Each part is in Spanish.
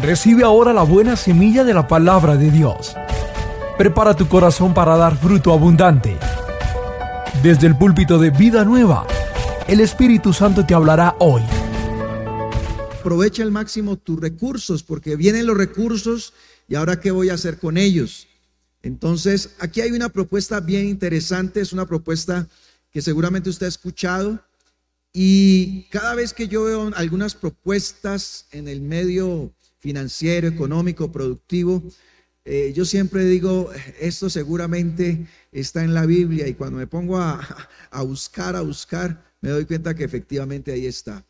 Recibe ahora la buena semilla de la palabra de Dios. Prepara tu corazón para dar fruto abundante. Desde el púlpito de Vida Nueva, el Espíritu Santo te hablará hoy. Aprovecha al máximo tus recursos, porque vienen los recursos y ahora qué voy a hacer con ellos. Entonces, aquí hay una propuesta bien interesante, es una propuesta que seguramente usted ha escuchado y cada vez que yo veo algunas propuestas en el medio financiero, económico, productivo, eh, yo siempre digo, esto seguramente está en la Biblia y cuando me pongo a, a buscar, a buscar, me doy cuenta que efectivamente ahí está.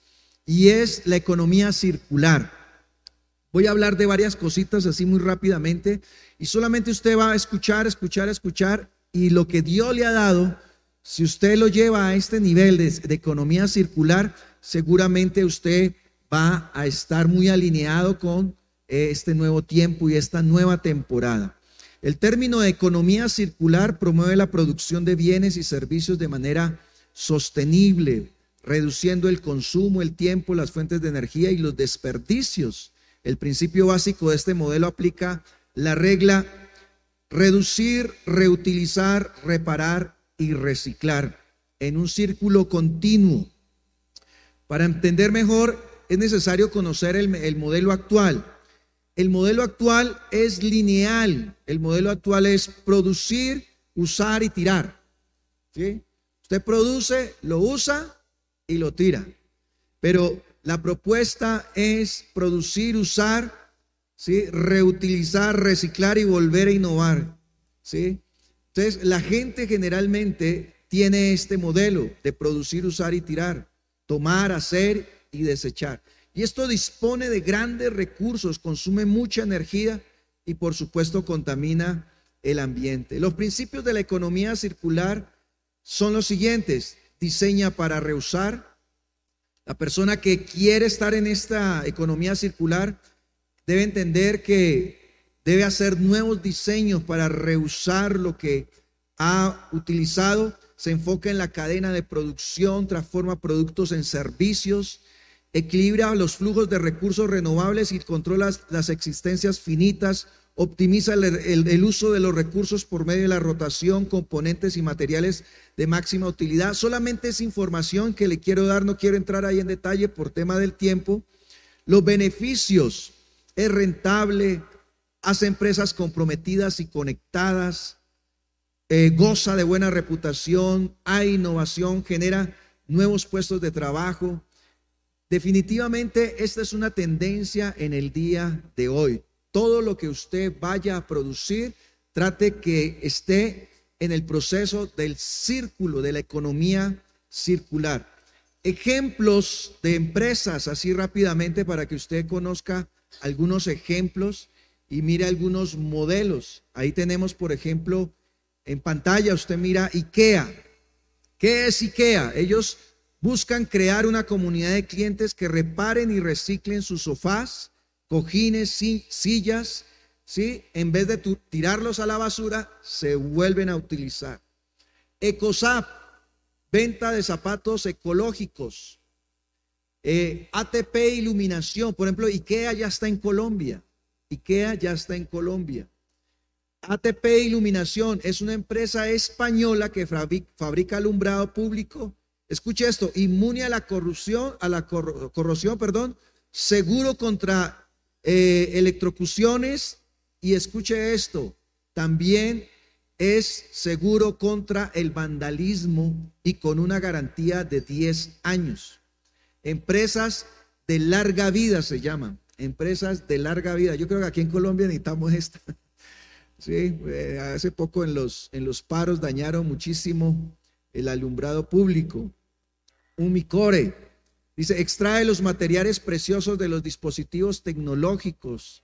Y es la economía circular. Voy a hablar de varias cositas así muy rápidamente y solamente usted va a escuchar, escuchar, escuchar y lo que Dios le ha dado, si usted lo lleva a este nivel de, de economía circular, seguramente usted va a estar muy alineado con este nuevo tiempo y esta nueva temporada. El término de economía circular promueve la producción de bienes y servicios de manera sostenible, reduciendo el consumo, el tiempo, las fuentes de energía y los desperdicios el principio básico de este modelo aplica la regla reducir, reutilizar, reparar y reciclar en un círculo continuo. Para entender mejor es necesario conocer el, modelo actual. El modelo actual es lineal. El modelo actual es producir, usar y tirar. Usted produce, lo usa y lo tira. Pero la propuesta es producir, usar, ¿sí? reutilizar, reciclar y volver a innovar. ¿sí? Entonces, la gente generalmente tiene este modelo de producir, usar y tirar, tomar, hacer y desechar. Y esto dispone de grandes recursos, consume mucha energía y por supuesto contamina el ambiente. Los principios de la economía circular son los siguientes. Diseña para reusar, la persona que quiere estar en esta economía circular debe entender que debe hacer nuevos diseños para reusar lo que ha utilizado. Se enfoca en la cadena de producción, transforma productos en servicios, equilibra los flujos de recursos renovables y controla las existencias finitas optimiza el, uso de los recursos por medio de la rotación, componentes y materiales de máxima utilidad. Solamente es información que le quiero dar, no quiero entrar ahí en detalle por tema del tiempo. Los beneficios, es rentable, hace empresas comprometidas y conectadas, eh, goza de buena reputación, hay innovación, genera nuevos puestos de trabajo. Definitivamente esta es una tendencia en el día de hoy todo lo que usted vaya a producir, trate que esté en el proceso del círculo, de la economía circular. Ejemplos de empresas, así rápidamente, para que usted conozca algunos ejemplos y mire algunos modelos. Ahí tenemos, por ejemplo, en pantalla usted mira IKEA. ¿Qué es IKEA? Ellos buscan crear una comunidad de clientes que reparen y reciclen sus sofás, cojines, sillas, ¿sí? En vez de tirarlos a la basura, se vuelven a utilizar. Ecosap, venta de zapatos ecológicos. Eh, ATP Iluminación, por ejemplo, IKEA ya está en Colombia. IKEA ya está en Colombia. ATP Iluminación es una empresa española que fabrica alumbrado público. Escuche esto, inmune a la corrupción, a la corrosión, perdón, seguro contra eh, electrocuciones y escuche esto, también es seguro contra el vandalismo y con una garantía de 10 años. Empresas de larga vida se llaman, empresas de larga vida. Yo creo que aquí en Colombia necesitamos esta. Sí, eh, hace poco en los, en los paros dañaron muchísimo el alumbrado público. Un micore, Dice, extrae los materiales preciosos de los dispositivos tecnológicos.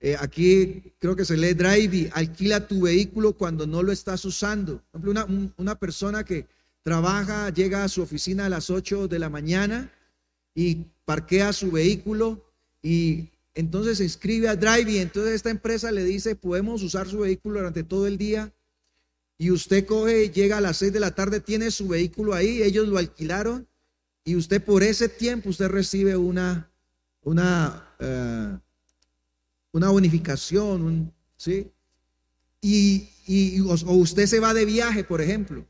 Eh, aquí creo que se lee drive, alquila tu vehículo cuando no lo estás usando. Por ejemplo, una, una persona que trabaja, llega a su oficina a las 8 de la mañana y parquea su vehículo y entonces se inscribe a Drive y entonces esta empresa le dice, podemos usar su vehículo durante todo el día y usted coge, llega a las 6 de la tarde, tiene su vehículo ahí, ellos lo alquilaron y usted por ese tiempo usted recibe una, una, eh, una bonificación, ¿sí? Y, y o, usted se va de viaje, por ejemplo,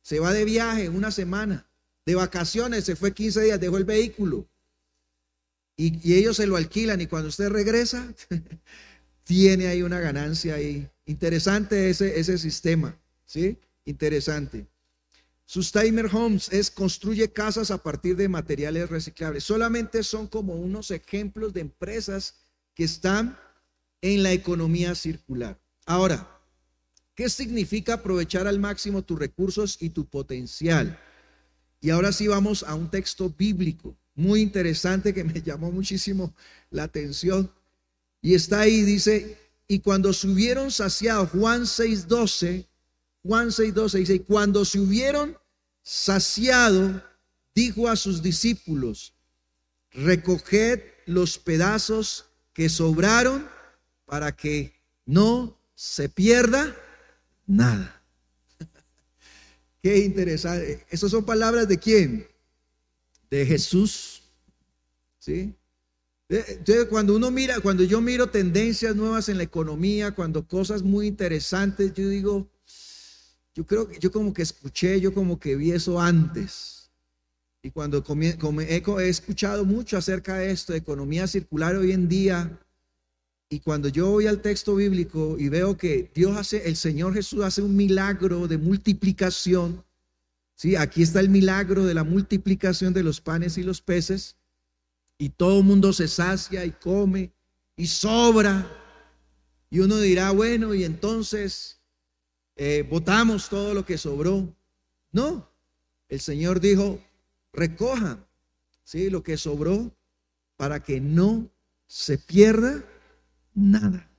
se va de viaje una semana, de vacaciones, se fue 15 días, dejó el vehículo y, y ellos se lo alquilan y cuando usted regresa, tiene ahí una ganancia ahí. Interesante ese, ese sistema, ¿sí? Interesante. Timer Homes es construye casas a partir de materiales reciclables. Solamente son como unos ejemplos de empresas que están en la economía circular. Ahora, ¿qué significa aprovechar al máximo tus recursos y tu potencial? Y ahora sí vamos a un texto bíblico muy interesante que me llamó muchísimo la atención. Y está ahí, dice, y cuando se hubieron saciado, Juan 6:12, Juan 6:12 dice, cuando se hubieron saciado, dijo a sus discípulos, recoged los pedazos que sobraron para que no se pierda nada. Qué interesante. Esas son palabras de quién? De Jesús. ¿Sí? Entonces, cuando uno mira, cuando yo miro tendencias nuevas en la economía, cuando cosas muy interesantes, yo digo, yo creo que yo como que escuché, yo como que vi eso antes. Y cuando he escuchado mucho acerca de esto, de economía circular hoy en día, y cuando yo voy al texto bíblico y veo que Dios hace, el Señor Jesús hace un milagro de multiplicación, ¿sí? Aquí está el milagro de la multiplicación de los panes y los peces y todo el mundo se sacia y come y sobra. Y uno dirá, bueno, y entonces eh, votamos todo lo que sobró. No, el Señor dijo, recojan ¿sí? lo que sobró para que no se pierda nada.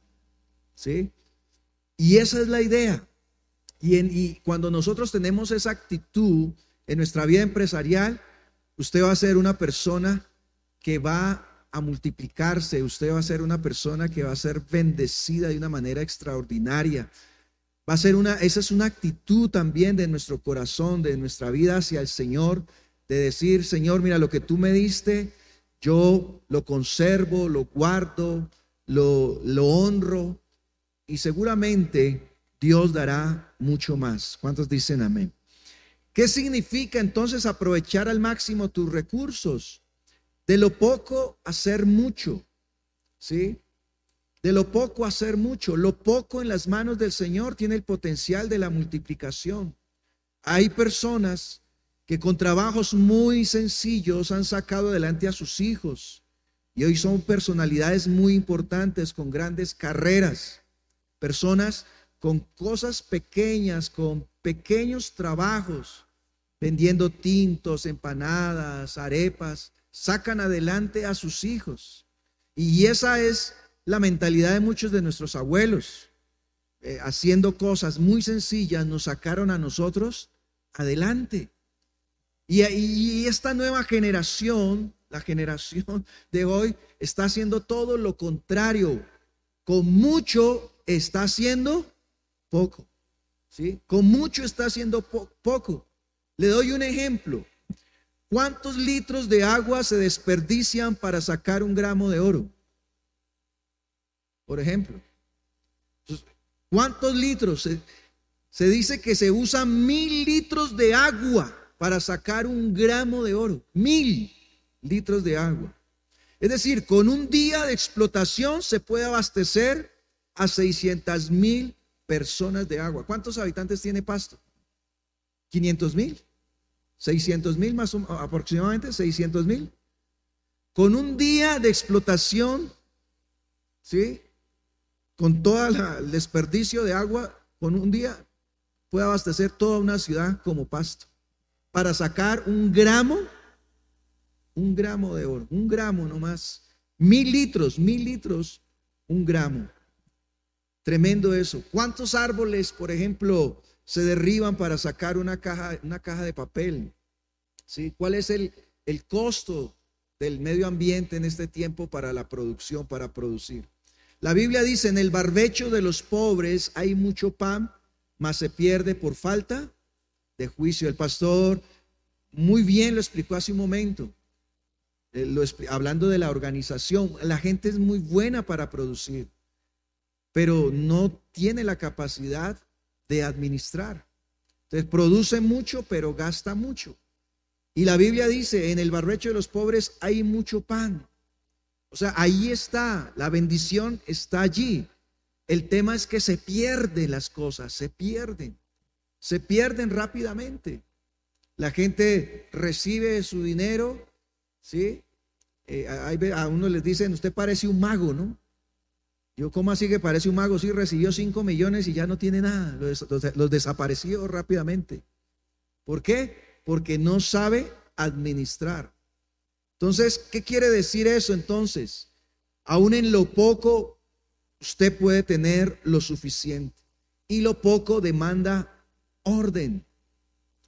¿sí? Y esa es la idea. Y, y cuando nosotros tenemos esa actitud en nuestra vida empresarial, usted va a ser una persona que va a multiplicarse, usted va a ser una persona que va a ser bendecida de una manera extraordinaria. Va a ser una, esa es una actitud también de nuestro corazón, de nuestra vida hacia el Señor, de decir, Señor, mira, lo que tú me diste, yo lo conservo, lo guardo, lo, honro y seguramente Dios dará mucho más. ¿Cuántos dicen amén? ¿Qué significa entonces aprovechar al máximo tus recursos? De lo poco hacer mucho, ¿sí? De lo poco hacer mucho. Lo poco en las manos del Señor tiene el potencial de la multiplicación. Hay personas que con trabajos muy sencillos han sacado adelante a sus hijos y hoy son personalidades muy importantes con grandes carreras. Personas con cosas pequeñas, con pequeños trabajos, vendiendo tintos, empanadas, arepas, sacan adelante a sus hijos. Y esa es la mentalidad de muchos de nuestros abuelos. Eh, haciendo cosas muy sencillas, nos sacaron a nosotros adelante. Y, y esta nueva generación, la generación de hoy, está haciendo todo lo contrario. Con mucho está haciendo poco. ¿sí? Con mucho está haciendo poco. Le doy un ejemplo. ¿Cuántos litros de agua se desperdician para sacar un gramo de oro? Por ejemplo. ¿Cuántos litros? Se, dice que se usan mil litros de agua para sacar un gramo de oro. Mil litros de agua. Es decir, con un día de explotación se puede abastecer a 600 mil personas de agua. ¿Cuántos habitantes tiene Pasto? 500 mil. 600 mil más aproximadamente, 600 mil. Con un día de explotación, ¿sí? Con todo el desperdicio de agua, con un día puede abastecer toda una ciudad como pasto. Para sacar un gramo, un gramo de oro, un gramo nomás. Mil litros, mil litros, un gramo. Tremendo eso. ¿Cuántos árboles, por ejemplo, se derriban para sacar una caja, una caja de papel. ¿Sí? ¿Cuál es el, el costo del medio ambiente en este tiempo para la producción, para producir? La Biblia dice, en el barbecho de los pobres hay mucho pan, mas se pierde por falta de juicio. El pastor muy bien lo explicó hace un momento. eh, hablando de la organización, la gente es muy buena para producir, pero no tiene la capacidad de administrar. Entonces produce mucho, pero gasta mucho. Y la Biblia dice, en el barbecho de los pobres hay mucho pan. O sea, ahí está, la bendición está allí. El tema es que se pierden las cosas, se pierden, se pierden rápidamente. La gente recibe su dinero, ¿sí? Eh, a uno les dicen, usted parece un mago, ¿no? Yo, ¿cómo así que parece un mago? Sí, recibió 5 millones y ya no tiene nada. los desapareció rápidamente. ¿Por qué? Porque no sabe administrar. Entonces, ¿qué quiere decir eso entonces? Aún en lo poco, usted puede tener lo suficiente. Y lo poco demanda orden.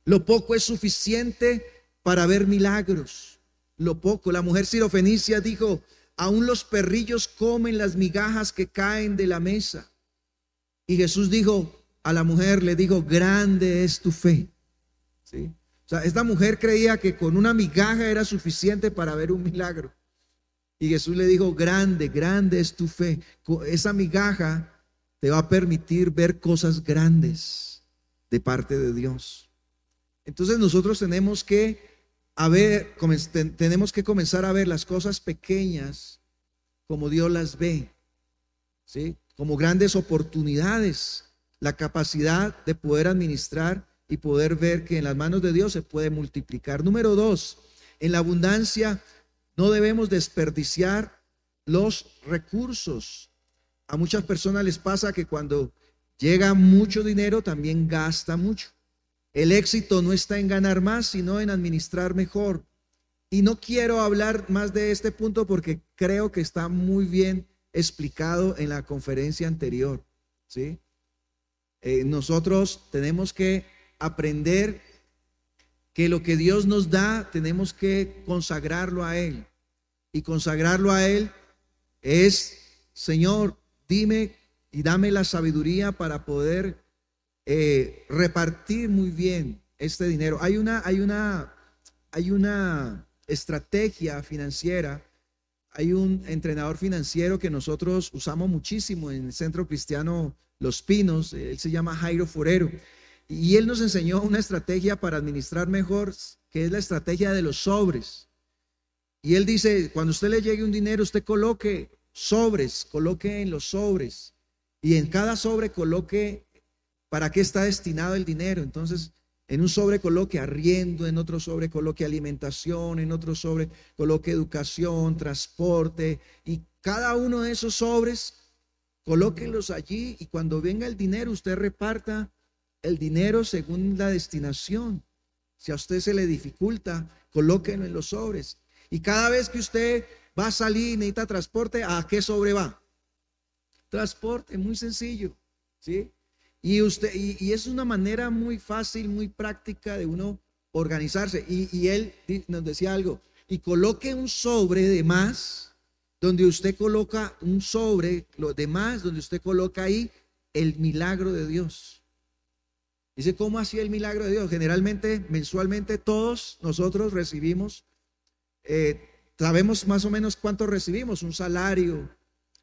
Lo poco es suficiente para ver milagros. Lo poco. La mujer sirofenicia dijo, aún los perrillos comen las migajas que caen de la mesa. Y Jesús dijo a la mujer, le dijo, grande es tu fe. ¿Sí? Esta mujer creía que con una migaja era suficiente para ver un milagro. Y Jesús le dijo, grande, grande es tu fe. Esa migaja te va a permitir ver cosas grandes de parte de Dios. Entonces nosotros tenemos que tenemos que comenzar a ver las cosas pequeñas como Dios las ve, ¿sí? Como grandes oportunidades, la capacidad de poder administrar y poder ver que en las manos de Dios se puede multiplicar. Número dos, en la abundancia no debemos desperdiciar los recursos. A muchas personas les pasa que cuando llega mucho dinero también gasta mucho. El éxito no está en ganar más, sino en administrar mejor. Y no quiero hablar más de este punto porque creo que está muy bien explicado en la conferencia anterior. ¿sí? Eh, nosotros tenemos que aprender que lo que Dios nos da tenemos que consagrarlo a Él. Y consagrarlo a Él es, Señor, dime y dame la sabiduría para poder eh, repartir muy bien este dinero. Hay una, hay una, hay una estrategia financiera. Hay un entrenador financiero que nosotros usamos muchísimo en el Centro Cristiano Los Pinos. Él se llama Jairo Forero. Y él nos enseñó una estrategia para administrar mejor, que es la estrategia de los sobres. Y él dice, cuando usted le llegue un dinero, usted coloque sobres, coloque en los sobres. Y en cada sobre coloque para qué está destinado el dinero. Entonces, en un sobre coloque arriendo, en otro sobre coloque alimentación, en otro sobre coloque educación, transporte. Y cada uno de esos sobres, colóquenlos allí y cuando venga el dinero, usted reparta el dinero según la destinación. Si a usted se le dificulta, colóquenlo en los sobres. Y cada vez que usted va a salir y necesita transporte, ¿a qué sobre va? Transporte, muy sencillo, ¿sí? Y usted, y, es una manera muy fácil, muy práctica de uno organizarse. Y, y él nos decía algo, y coloque un sobre de más, donde usted coloca un sobre, lo demás, donde usted coloca ahí el milagro de Dios. Dice, ¿cómo hacía el milagro de Dios? Generalmente, mensualmente, todos nosotros recibimos, eh, sabemos más o menos cuánto recibimos, un salario,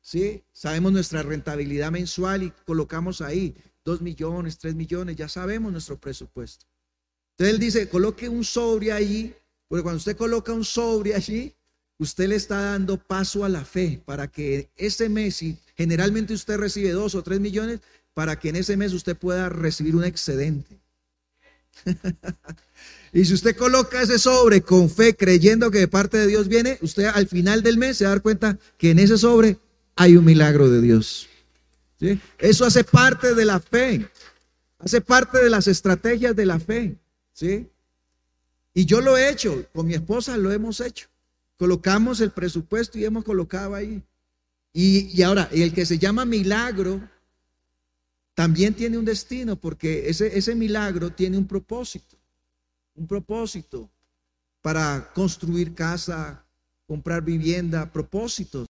¿sí? Sabemos nuestra rentabilidad mensual y colocamos ahí dos millones, tres millones, ya sabemos nuestro presupuesto. Entonces él dice, coloque un sobre allí, porque cuando usted coloca un sobre allí, usted le está dando paso a la fe para que ese mes, si generalmente usted recibe dos o tres millones, para que en ese mes usted pueda recibir un excedente. y si usted coloca ese sobre con fe, creyendo que de parte de Dios viene, usted al final del mes se va a dar cuenta que en ese sobre hay un milagro de Dios. Eso hace parte de la fe, hace parte de las estrategias de la fe. ¿sí? Y yo lo he hecho, con mi esposa lo hemos hecho. Colocamos el presupuesto y hemos colocado ahí. Y, y ahora, el que se llama milagro también tiene un destino porque ese, ese milagro tiene un propósito, un propósito para construir casa, comprar vivienda, propósitos.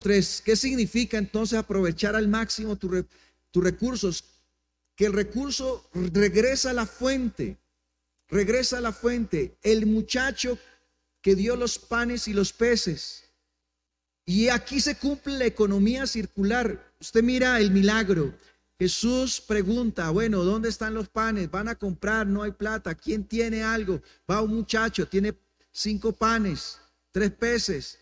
Tres, ¿qué significa entonces aprovechar al máximo tus recursos? que el recurso regresa a la fuente, regresa a la fuente. El muchacho que dio los panes y los peces. Y aquí se cumple la economía circular. Usted mira el milagro. Jesús pregunta, bueno, ¿dónde están los panes? Van a comprar, no hay plata. ¿Quién tiene algo? Va un muchacho, tiene cinco panes, tres peces,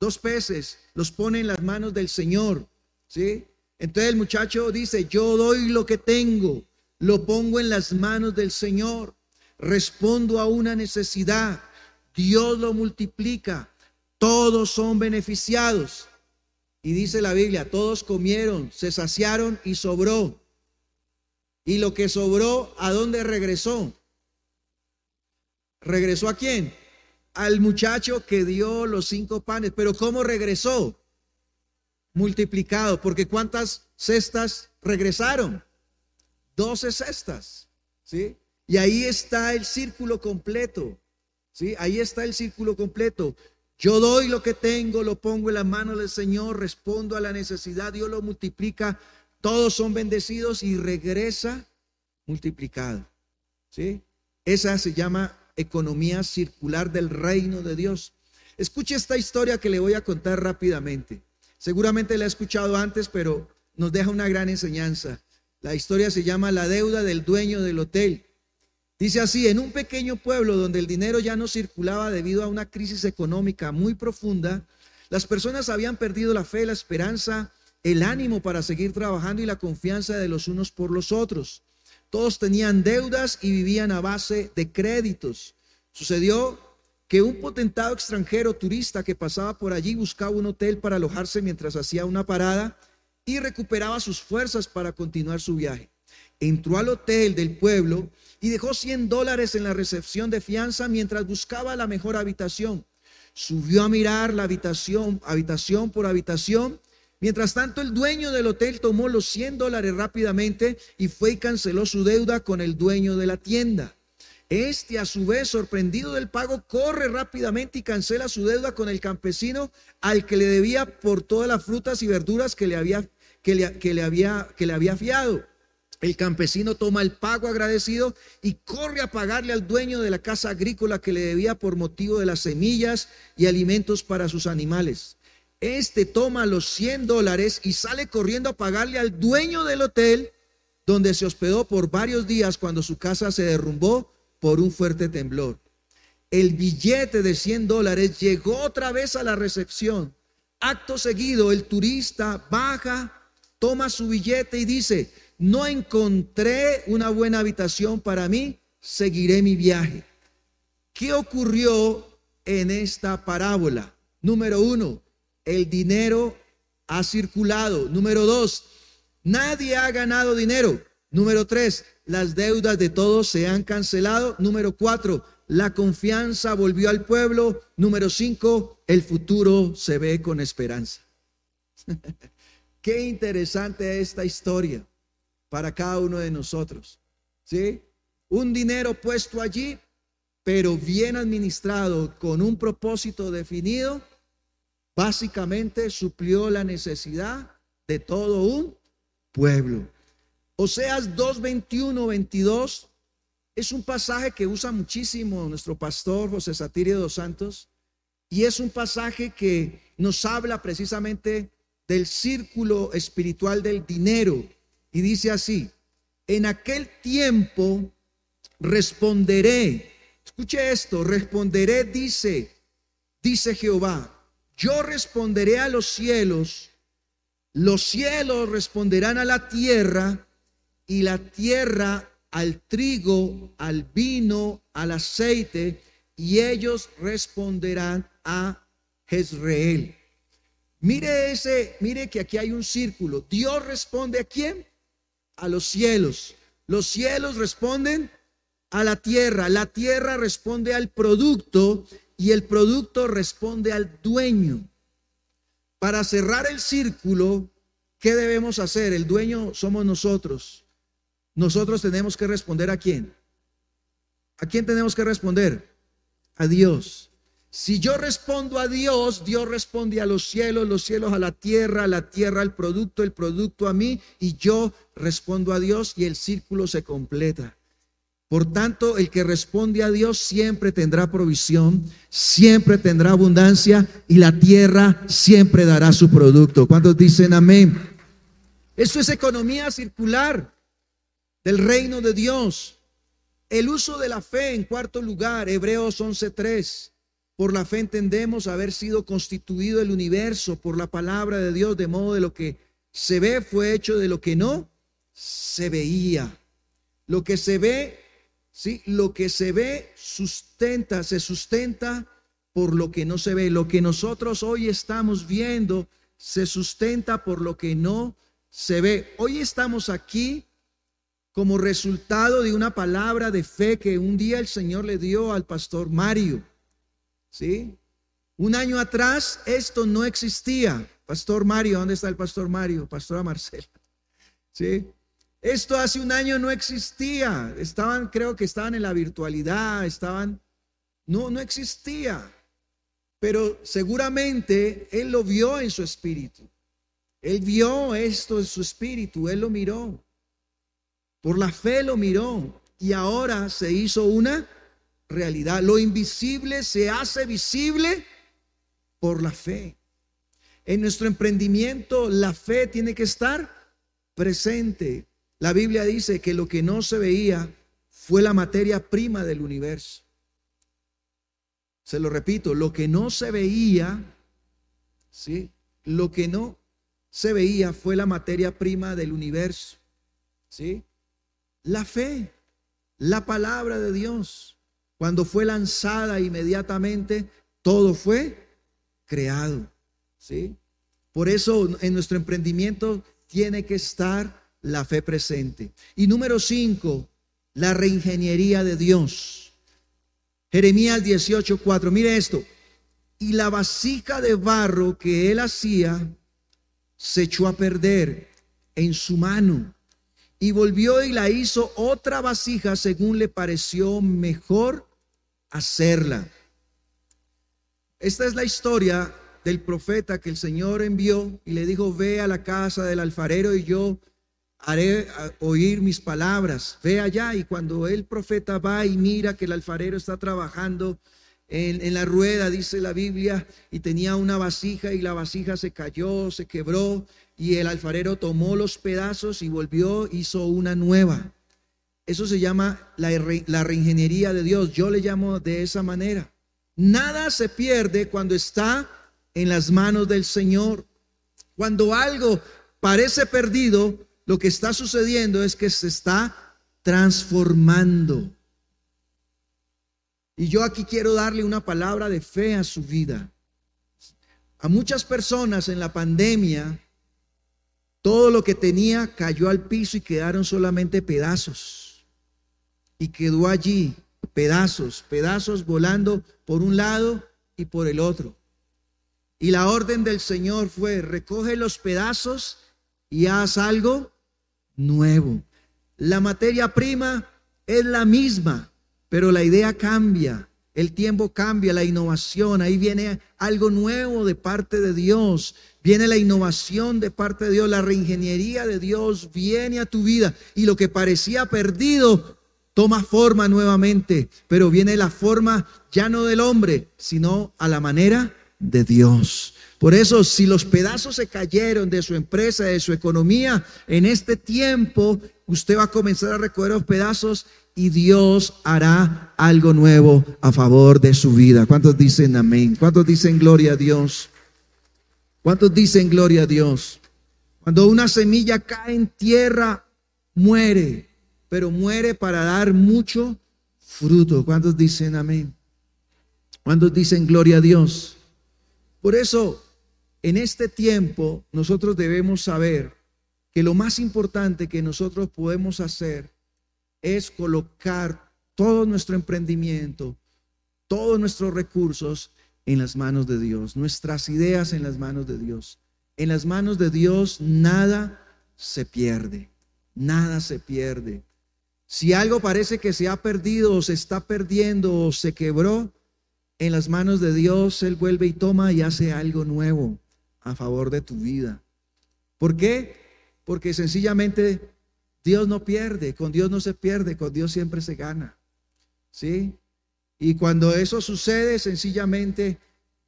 dos peces, los pone en las manos del Señor. ¿Sí? Entonces el muchacho dice, yo doy lo que tengo, lo pongo en las manos del Señor, respondo a una necesidad, Dios lo multiplica, todos son beneficiados. Y dice la Biblia, todos comieron, se saciaron y sobró. Y lo que sobró, ¿a dónde regresó? ¿Regresó a quién? Al muchacho que dio los cinco panes. Pero ¿cómo regresó? Multiplicado, porque ¿cuántas cestas regresaron? Doce cestas, ¿sí? Y ahí está el círculo completo, ¿sí? Ahí está el círculo completo. Yo doy lo que tengo, lo pongo en la mano del Señor, respondo a la necesidad, Dios lo multiplica, todos son bendecidos y regresa multiplicado. ¿Sí? Esa se llama economía circular del reino de Dios. Escuche esta historia que le voy a contar rápidamente. Seguramente la he escuchado antes, pero nos deja una gran enseñanza. La historia se llama La deuda del dueño del hotel. Dice así, en un pequeño pueblo donde el dinero ya no circulaba debido a una crisis económica muy profunda, las personas habían perdido la fe, la esperanza, el ánimo para seguir trabajando y la confianza de los unos por los otros. Todos tenían deudas y vivían a base de créditos. Sucedió que un potentado extranjero turista que pasaba por allí buscaba un hotel para alojarse mientras hacía una parada y recuperaba sus fuerzas para continuar su viaje. Entró al hotel del pueblo y dejó 100 dólares en la recepción de fianza mientras buscaba la mejor habitación. Subió a mirar la habitación, habitación por habitación. Mientras tanto, el dueño del hotel tomó los 100 dólares rápidamente y fue y canceló su deuda con el dueño de la tienda. Este, a su vez, sorprendido del pago, corre rápidamente y cancela su deuda con el campesino al que le debía por todas las frutas y verduras que le había, que le, que le había, que le había fiado. El campesino toma el pago agradecido y corre a pagarle al dueño de la casa agrícola que le debía por motivo de las semillas y alimentos para sus animales. Este toma los 100 dólares y sale corriendo a pagarle al dueño del hotel donde se hospedó por varios días cuando su casa se derrumbó por un fuerte temblor. El billete de 100 dólares llegó otra vez a la recepción. Acto seguido, el turista baja, toma su billete y dice, no encontré una buena habitación para mí, seguiré mi viaje. ¿Qué ocurrió en esta parábola? Número uno, el dinero ha circulado. Número dos, nadie ha ganado dinero. Número tres, las deudas de todos se han cancelado. Número cuatro, la confianza volvió al pueblo. Número cinco, el futuro se ve con esperanza. Qué interesante esta historia para cada uno de nosotros. ¿Sí? Un dinero puesto allí, pero bien administrado, con un propósito definido, básicamente suplió la necesidad de todo un pueblo. Oseas 2, 21, 22 es un pasaje que usa muchísimo nuestro pastor José Satirio dos Santos y es un pasaje que nos habla precisamente del círculo espiritual del dinero y dice así, en aquel tiempo responderé, escuche esto, responderé, dice, dice Jehová, yo responderé a los cielos, los cielos responderán a la tierra y la tierra al trigo, al vino, al aceite, y ellos responderán a Jezreel. Mire ese, mire que aquí hay un círculo. Dios responde a quién? A los cielos. Los cielos responden a la tierra. La tierra responde al producto y el producto responde al dueño. Para cerrar el círculo, ¿qué debemos hacer? El dueño somos nosotros. Nosotros tenemos que responder a quién. ¿A quién tenemos que responder? A Dios. Si yo respondo a Dios, Dios responde a los cielos, los cielos a la tierra, la tierra al producto, el producto a mí, y yo respondo a Dios y el círculo se completa. Por tanto, el que responde a Dios siempre tendrá provisión, siempre tendrá abundancia y la tierra siempre dará su producto. ¿Cuántos dicen amén? Eso es economía circular del reino de Dios. El uso de la fe en cuarto lugar, Hebreos 11:3. Por la fe entendemos haber sido constituido el universo por la palabra de Dios, de modo de lo que se ve fue hecho de lo que no se veía. Lo que se ve, sí, lo que se ve sustenta, se sustenta por lo que no se ve. Lo que nosotros hoy estamos viendo se sustenta por lo que no se ve. Hoy estamos aquí como resultado de una palabra de fe que un día el Señor le dio al pastor Mario. ¿Sí? Un año atrás esto no existía. Pastor Mario, ¿dónde está el pastor Mario? Pastora Marcela. ¿Sí? Esto hace un año no existía. Estaban, creo que estaban en la virtualidad, estaban, no, no existía. Pero seguramente Él lo vio en su espíritu. Él vio esto en su espíritu, Él lo miró. Por la fe lo miró y ahora se hizo una realidad. Lo invisible se hace visible por la fe. En nuestro emprendimiento la fe tiene que estar presente. La Biblia dice que lo que no se veía fue la materia prima del universo. Se lo repito, lo que no se veía, ¿sí? Lo que no se veía fue la materia prima del universo. ¿Sí? La fe, la palabra de Dios. Cuando fue lanzada inmediatamente, todo fue creado. ¿Sí? Por eso en nuestro emprendimiento tiene que estar la fe presente. Y número cinco, la reingeniería de Dios. Jeremías 18:4. Mire esto. Y la vasija de barro que él hacía se echó a perder en su mano y volvió y la hizo otra vasija según le pareció mejor hacerla. Esta es la historia del profeta que el Señor envió y le dijo, ve a la casa del alfarero y yo haré oír mis palabras. Ve allá y cuando el profeta va y mira que el alfarero está trabajando en, en, la rueda, dice la Biblia, y tenía una vasija y la vasija se cayó, se quebró y el alfarero tomó los pedazos y volvió, hizo una nueva. Eso se llama la, la reingeniería de Dios. Yo le llamo de esa manera. Nada se pierde cuando está en las manos del Señor. Cuando algo parece perdido, lo que está sucediendo es que se está transformando. Y yo aquí quiero darle una palabra de fe a su vida. A muchas personas en la pandemia todo lo que tenía cayó al piso y quedaron solamente pedazos. Y quedó allí pedazos, pedazos volando por un lado y por el otro. Y la orden del Señor fue, recoge los pedazos y haz algo nuevo. La materia prima es la misma, pero la idea cambia. El tiempo cambia, la innovación, ahí viene algo nuevo de parte de Dios, viene la innovación de parte de Dios, la reingeniería de Dios viene a tu vida y lo que parecía perdido toma forma nuevamente, pero viene la forma ya no del hombre, sino a la manera de Dios. Por eso, si los pedazos se cayeron de su empresa, de su economía, en este tiempo usted va a comenzar a recoger los pedazos y Dios hará algo nuevo a favor de su vida. ¿Cuántos dicen amén? ¿Cuántos dicen gloria a Dios? ¿Cuántos dicen gloria a Dios? Cuando una semilla cae en tierra, muere, pero muere para dar mucho fruto. ¿Cuántos dicen amén? ¿Cuántos dicen gloria a Dios? Por eso, en este tiempo, nosotros debemos saber que lo más importante que nosotros podemos hacer es colocar todo nuestro emprendimiento, todos nuestros recursos en las manos de Dios, nuestras ideas en las manos de Dios. En las manos de Dios nada se pierde, nada se pierde. Si algo parece que se ha perdido o se está perdiendo o se quebró, en las manos de Dios, Él vuelve y toma y hace algo nuevo a favor de tu vida. ¿Por qué? Porque sencillamente Dios no pierde, con Dios no se pierde, con Dios siempre se gana. ¿Sí? Y cuando eso sucede, sencillamente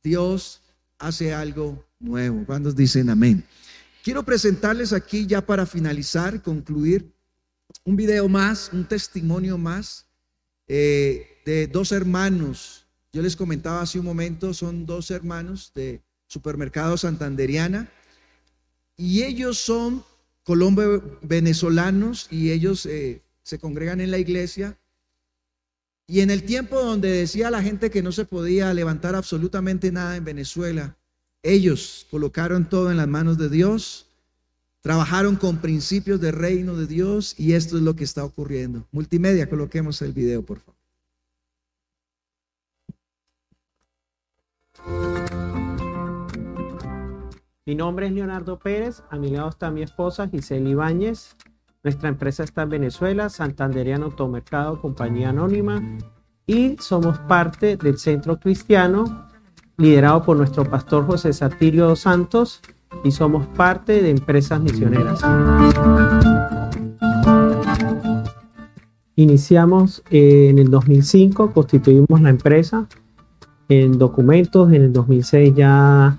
Dios hace algo nuevo. ¿Cuándo dicen amén? Quiero presentarles aquí ya para finalizar, concluir, un video más, un testimonio más eh, de dos hermanos. Yo les comentaba hace un momento, son dos hermanos de Supermercado Santanderiana y ellos son colombo venezolanos y ellos eh, se congregan en la iglesia y en el tiempo donde decía la gente que no se podía levantar absolutamente nada en Venezuela, ellos colocaron todo en las manos de Dios, trabajaron con principios de reino de Dios y esto es lo que está ocurriendo. Multimedia, coloquemos el video, por favor. Mi nombre es Leonardo Pérez, a mi lado está mi esposa Giselle Ibáñez. Nuestra empresa está en Venezuela, Santanderiano Automercado, compañía anónima, y somos parte del Centro Cristiano, liderado por nuestro pastor José Satirio Santos, y somos parte de Empresas Misioneras. Iniciamos eh, en el 2005, constituimos la empresa en documentos, en el 2006 ya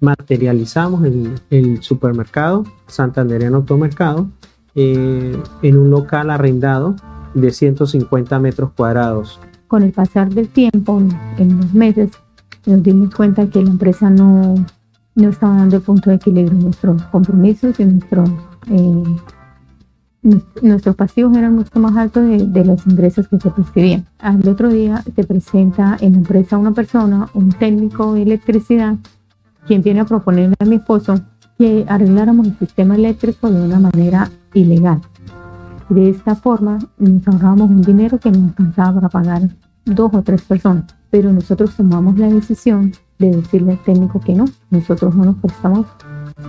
materializamos el, el supermercado, Santanderiano Automercado, eh, en un local arrendado de 150 metros cuadrados. Con el pasar del tiempo, en los meses, nos dimos cuenta que la empresa no, no estaba dando el punto de equilibrio. Nuestros compromisos y nuestros, eh, nuestros pasivos eran mucho más altos de, los ingresos que se percibían. Al otro día se presenta en la empresa una persona, un técnico de electricidad, quien viene a proponerle a mi esposo que arregláramos el sistema eléctrico de una manera ilegal. De esta forma nos ahorramos un dinero que nos alcanzaba para pagar dos o tres personas, pero nosotros tomamos la decisión de decirle al técnico que no, nosotros no nos prestamos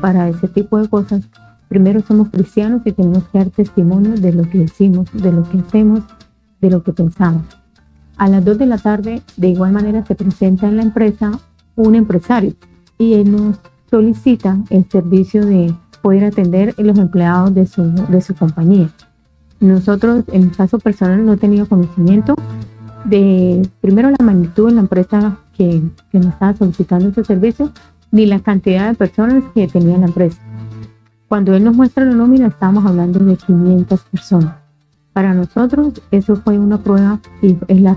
para ese tipo de cosas. Primero somos cristianos y tenemos que dar testimonio de lo que decimos, de lo que hacemos, de lo que pensamos. A las dos de la tarde, de igual manera, se presenta en la empresa un empresario y él nos solicita el servicio de poder atender a los empleados de su, de su compañía. Nosotros, en el caso personal, no tenía conocimiento de, primero, la magnitud de la empresa que, que nos estaba solicitando ese servicio, ni la cantidad de personas que tenía la empresa. Cuando él nos muestra la nómina, estábamos hablando de 500 personas. Para nosotros, eso fue una prueba y es la,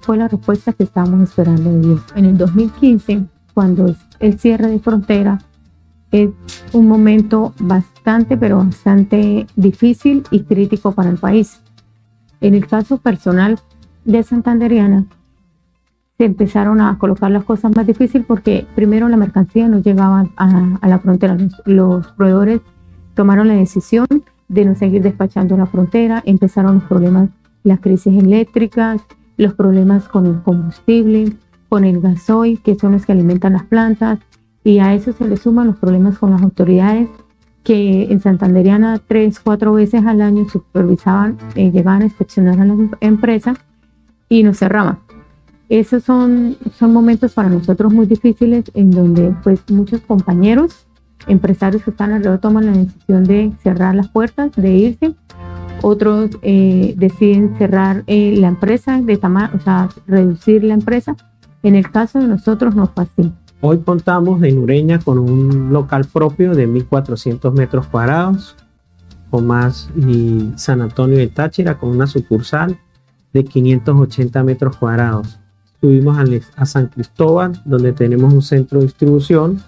fue la respuesta que estábamos esperando de Dios. En el 2015, cuando el cierre de frontera es un momento bastante, pero bastante difícil y crítico para el país. En el caso personal de Santanderiana, se empezaron a colocar las cosas más difíciles porque primero la mercancía no llegaba a, a la frontera. Los, proveedores tomaron la decisión de no seguir despachando la frontera, empezaron los problemas, las crisis eléctricas, los problemas con el combustible, con el gasoil, que son los que alimentan las plantas, y a eso se le suman los problemas con las autoridades que en Santanderiana tres, cuatro veces al año supervisaban, eh, llegaban a inspeccionar a la empresa y nos cerraban. Esos son, son momentos para nosotros muy difíciles en donde pues muchos compañeros, empresarios que están alrededor toman la decisión de cerrar las puertas, de irse. Otros eh, deciden cerrar eh, la empresa, de o sea, reducir la empresa en el caso de nosotros no fue así. Hoy contamos en Ureña con un local propio de 1.400 metros cuadrados, con más y San Antonio de Táchira con una sucursal de 580 metros cuadrados. Subimos a, San Cristóbal, donde tenemos un centro de distribución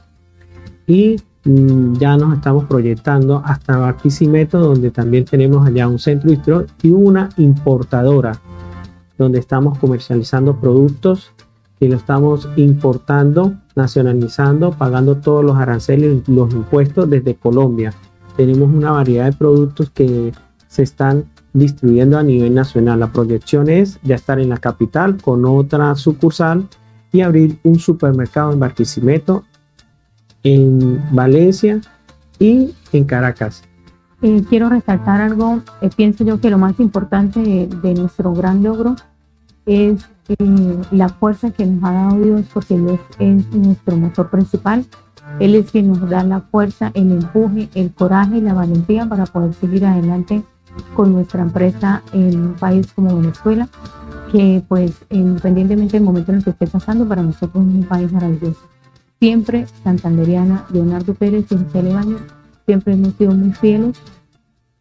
y mm, ya nos estamos proyectando hasta Barquisimeto, donde también tenemos allá un centro de distribución y una importadora, donde estamos comercializando productos que lo estamos importando, nacionalizando, pagando todos los aranceles y los impuestos desde Colombia. Tenemos una variedad de productos que se están distribuyendo a nivel nacional. La proyección es ya estar en la capital con otra sucursal y abrir un supermercado en Barquisimeto, en Valencia y en Caracas. Eh, quiero resaltar algo, eh, pienso yo que lo más importante de, de nuestro gran logro es eh, la fuerza que nos ha dado Dios, porque Dios es nuestro motor principal. Él es quien nos da la fuerza, el empuje, el coraje y la valentía para poder seguir adelante con nuestra empresa en un país como Venezuela, que pues independientemente del momento en el que esté pasando, para nosotros es un país maravilloso. Siempre santanderiana, Leonardo Pérez y José siempre hemos sido muy fieles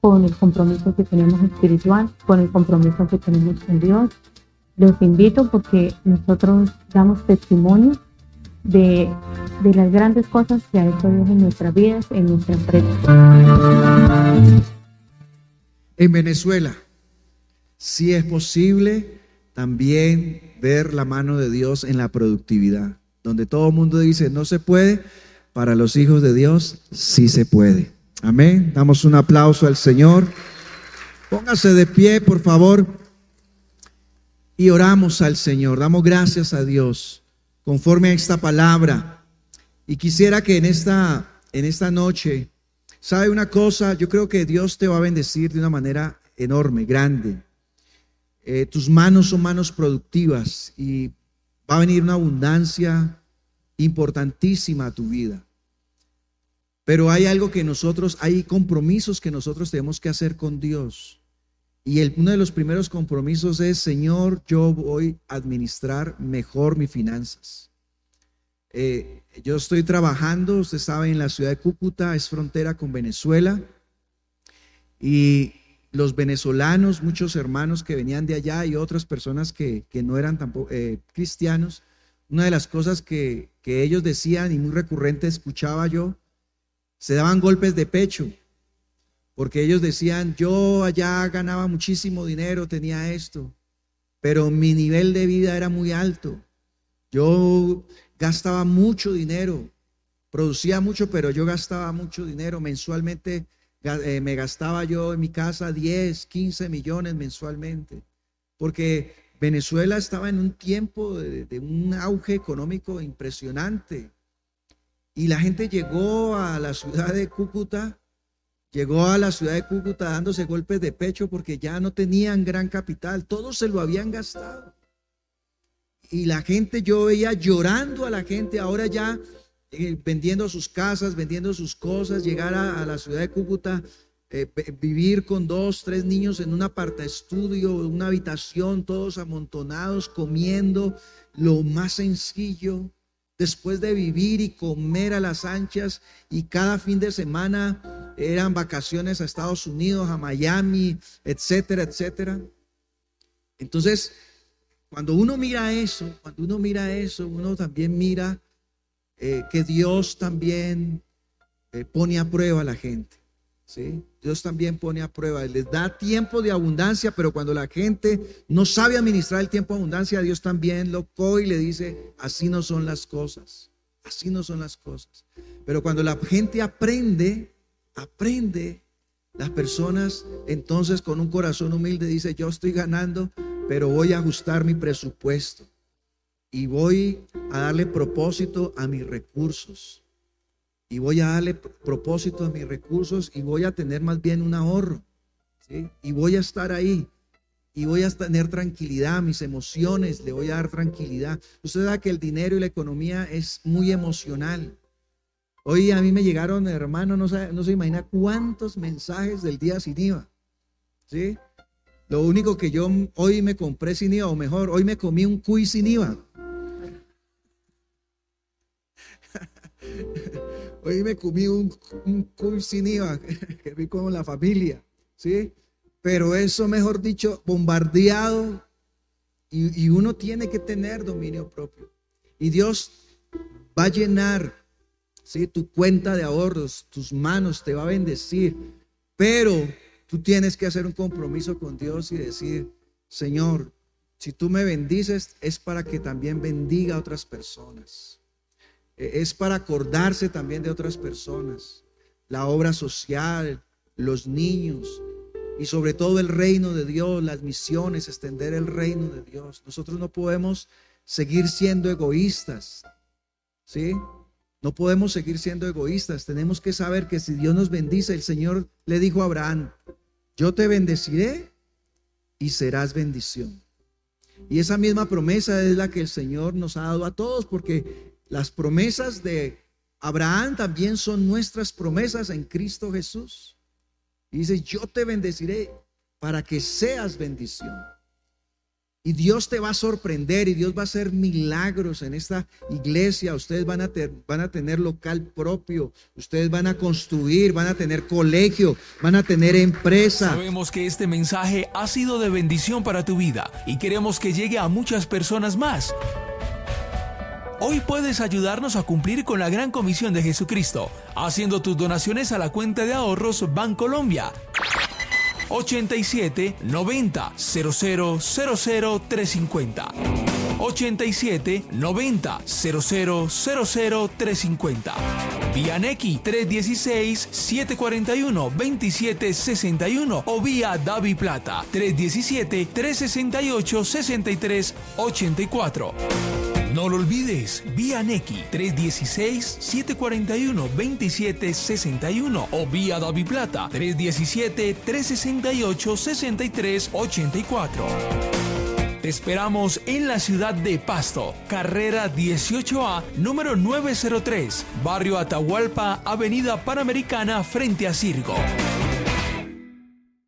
con el compromiso que tenemos espiritual, con el compromiso que tenemos con Dios. Los invito porque nosotros damos testimonio de, de las grandes cosas que ha hecho Dios en nuestras vidas, en nuestra empresa. En Venezuela, si es posible también ver la mano de Dios en la productividad, donde todo el mundo dice no se puede, para los hijos de Dios sí se puede. Amén. Damos un aplauso al Señor. Póngase de pie, por favor. Y oramos al Señor. Damos gracias a Dios conforme a esta palabra. Y quisiera que en esta, en esta noche, ¿sabe una cosa? Yo creo que Dios te va a bendecir de una manera enorme, grande. Eh, tus manos son manos productivas y va a venir una abundancia importantísima a tu vida. Pero hay algo que nosotros, hay compromisos que nosotros tenemos que hacer con Dios. Y uno de los primeros compromisos es, Señor, yo voy a administrar mejor mis finanzas. Eh, yo estoy trabajando, usted sabe, en la ciudad de Cúcuta, es frontera con Venezuela. Y los venezolanos, muchos hermanos que venían de allá y otras personas que, no eran tampoco eh, cristianos, una de las cosas que, que ellos decían y muy recurrente escuchaba yo, se daban golpes de pecho, porque ellos decían, yo allá ganaba muchísimo dinero, tenía esto, pero mi nivel de vida era muy alto. Yo gastaba mucho dinero, producía mucho, pero yo gastaba mucho dinero. Mensualmente eh, me gastaba yo en mi casa 10, 15 millones mensualmente, porque Venezuela estaba en un tiempo de un auge económico impresionante. Y la gente llegó a la ciudad de Cúcuta, llegó a la ciudad de Cúcuta dándose golpes de pecho porque ya no tenían gran capital, todos se lo habían gastado. Y la gente, yo veía llorando a la gente, ahora ya eh, vendiendo sus casas, vendiendo sus cosas, llegar a, la ciudad de Cúcuta, eh, vivir con dos, tres niños en un aparta estudio, una habitación, todos amontonados, comiendo lo más sencillo después de vivir y comer a las anchas y cada fin de semana eran vacaciones a Estados Unidos, a Miami, etcétera, etcétera. Entonces, cuando uno mira eso, cuando uno mira eso, uno también mira eh, que Dios también eh, pone a prueba a la gente. ¿sí? Dios también pone a prueba, les da tiempo de abundancia, pero cuando la gente no sabe administrar el tiempo de abundancia, Dios también lo coge y le dice, así no son las cosas, así no son las cosas. Pero cuando la gente aprende, aprende, las personas entonces con un corazón humilde dice, yo estoy ganando, pero voy a ajustar mi presupuesto y voy a darle propósito a mis recursos y voy a darle propósito a mis recursos y voy a tener más bien un ahorro. Y voy a estar ahí y voy a tener tranquilidad, mis emociones, le voy a dar tranquilidad. Usted sabe que el dinero y la economía es muy emocional. Hoy a mí me llegaron, hermano, no, no se imagina cuántos mensajes del día sin IVA. ¿sí? Lo único que yo hoy me compré sin IVA, o mejor, hoy me comí un cuy sin IVA. Hoy me comí un, un sin IVA que vi con la familia, ¿sí? Pero eso, mejor dicho, bombardeado. Y, y uno tiene que tener dominio propio. Y Dios va a llenar ¿sí? tu cuenta de ahorros, tus manos te va a bendecir. Pero tú tienes que hacer un compromiso con Dios y decir, Señor, si tú me bendices es para que también bendiga a otras personas. E-, es para acordarse también de otras personas, la obra social, los niños y sobre todo el reino de Dios, las misiones, extender el reino de Dios. Nosotros no podemos seguir siendo egoístas, ¿sí? No podemos seguir siendo egoístas. Tenemos que saber que si Dios nos bendice, el Señor le dijo a Abraham, yo te bendeciré y serás bendición. Y esa misma promesa es la que el Señor nos ha dado a todos, porque las promesas de Abraham también son nuestras promesas en Cristo Jesús. Y dice, yo te bendeciré para que seas bendición. Y Dios te va a sorprender y Dios va a hacer milagros en esta iglesia. Ustedes van a, van a tener local propio, ustedes van a construir, van a tener colegio, van a tener empresa. Sabemos que este mensaje ha sido de bendición para tu vida y queremos que llegue a muchas personas más. Hoy puedes ayudarnos a cumplir con la gran comisión de Jesucristo, haciendo tus donaciones a la cuenta de ahorros Bancolombia 87 90 00 00 350. 87 90 00 00 350. Vía Nequi 316 741 27 61 o vía Davi Plata 317 368 63 84. No lo olvides, vía Neki 316-741-2761 o vía Davi Plata 317-368-6384. Te esperamos en la ciudad de Pasto, carrera 18A, número 903, barrio Atahualpa, avenida Panamericana, frente a Circo.